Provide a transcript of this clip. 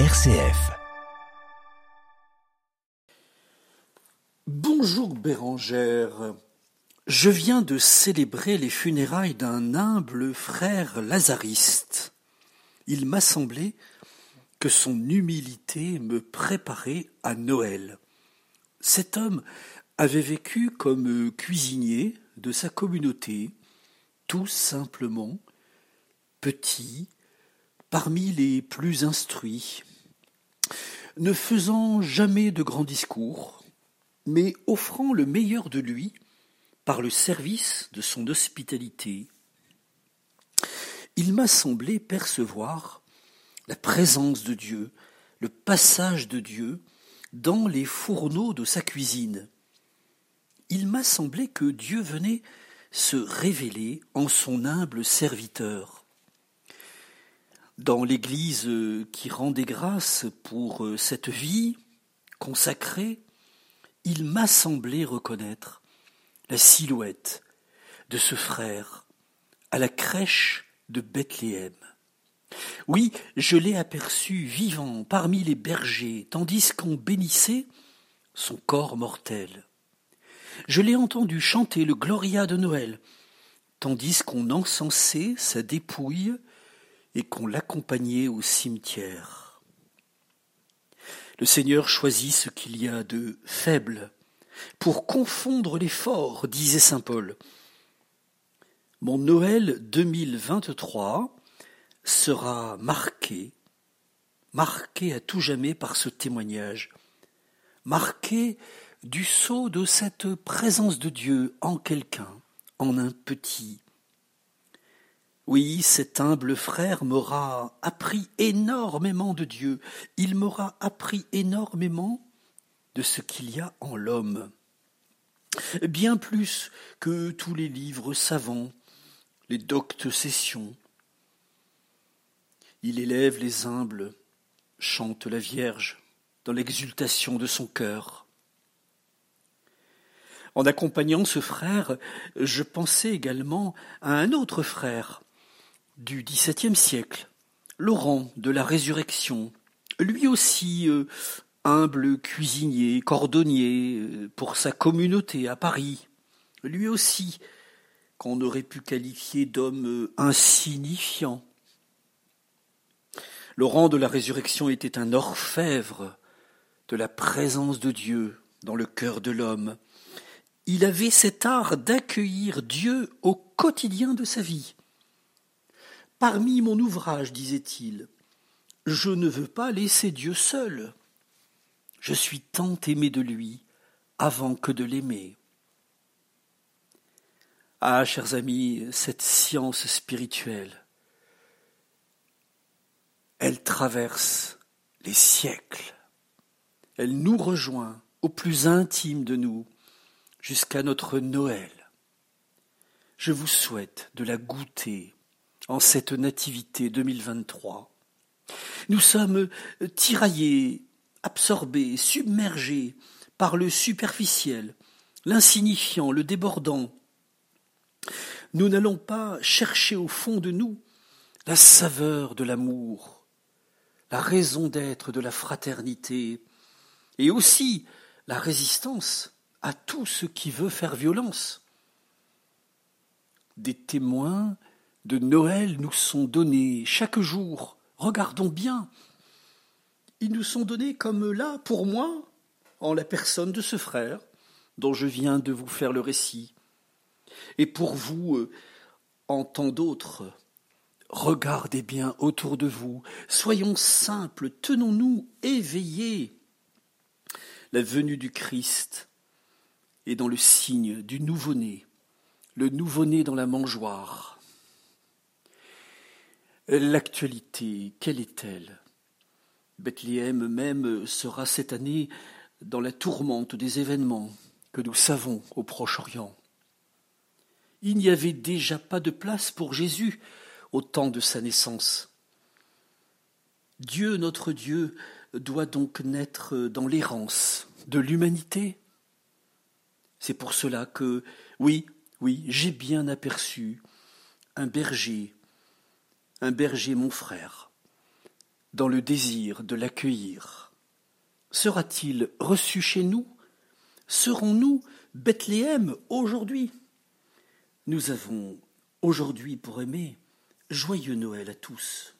RCF. Bonjour Bérangère. Je viens de célébrer les funérailles d'un humble frère lazariste. Il m'a semblé que son humilité me préparait à Noël. Cet homme avait vécu comme cuisinier de sa communauté, tout simplement, petit, parmi les plus instruits, ne faisant jamais de grands discours, mais offrant le meilleur de lui par le service de son hospitalité. Il m'a semblé percevoir la présence de Dieu, le passage de Dieu dans les fourneaux de sa cuisine. Il m'a semblé que Dieu venait se révéler en son humble serviteur dans l'Église qui rend des grâces pour euh, cette vie consacrée, il m'a semblé reconnaître la silhouette de ce frère à la crèche de Bethléem. Oui, je l'ai aperçu vivant parmi les bergers, tandis qu'on bénissait son corps mortel. Je l'ai entendu chanter le Gloria de Noël, tandis qu'on encensait sa dépouille et qu'on l'accompagnait au cimetière. Le Seigneur choisit ce qu'il y a de faible pour confondre les forts, disait saint Paul. Mon Noël 2023 sera marqué, marqué à tout jamais par ce témoignage, marqué du sceau de cette présence de Dieu en quelqu'un, en un petit, oui, cet humble frère m'aura appris énormément de Dieu, il m'aura appris énormément de ce qu'il y a en l'homme. Bien plus que tous les livres savants, les doctes sessions. Il élève les humbles, chante la Vierge dans l'exultation de son cœur. En accompagnant ce frère, je pensais également à un autre frère, du XVIIe siècle, Laurent de la Résurrection, lui aussi euh, humble cuisinier, cordonnier euh, pour sa communauté à Paris, lui aussi qu'on aurait pu qualifier d'homme euh, insignifiant. Laurent de la Résurrection était un orfèvre de la présence de Dieu dans le cœur de l'homme. Il avait cet art d'accueillir Dieu au quotidien de sa vie. Parmi mon ouvrage, disait-il, je ne veux pas laisser Dieu seul. Je suis tant aimé de lui avant que de l'aimer. Ah, chers amis, cette science spirituelle, elle traverse les siècles. Elle nous rejoint au plus intime de nous jusqu'à notre Noël. Je vous souhaite de la goûter en cette nativité 2023. Nous sommes tiraillés, absorbés, submergés par le superficiel, l'insignifiant, le débordant. Nous n'allons pas chercher au fond de nous la saveur de l'amour, la raison d'être de la fraternité, et aussi la résistance à tout ce qui veut faire violence. Des témoins de Noël nous sont donnés chaque jour. Regardons bien. Ils nous sont donnés comme là, pour moi, en la personne de ce frère dont je viens de vous faire le récit. Et pour vous, euh, en tant d'autres, regardez bien autour de vous, soyons simples, tenons-nous éveillés. La venue du Christ est dans le signe du nouveau-né, le nouveau-né dans la mangeoire. L'actualité, quelle est-elle? Bethléem même sera cette année dans la tourmente des événements que nous savons au Proche-Orient. Il n'y avait déjà pas de place pour Jésus au temps de sa naissance. Dieu, notre Dieu, doit donc naître dans l'errance de l'humanité. C'est pour cela que, oui, oui, j'ai bien aperçu un berger un berger mon frère, dans le désir de l'accueillir. Sera-t-il reçu chez nous? Serons-nous Bethléem aujourd'hui? Nous avons aujourd'hui pour aimer joyeux Noël à tous.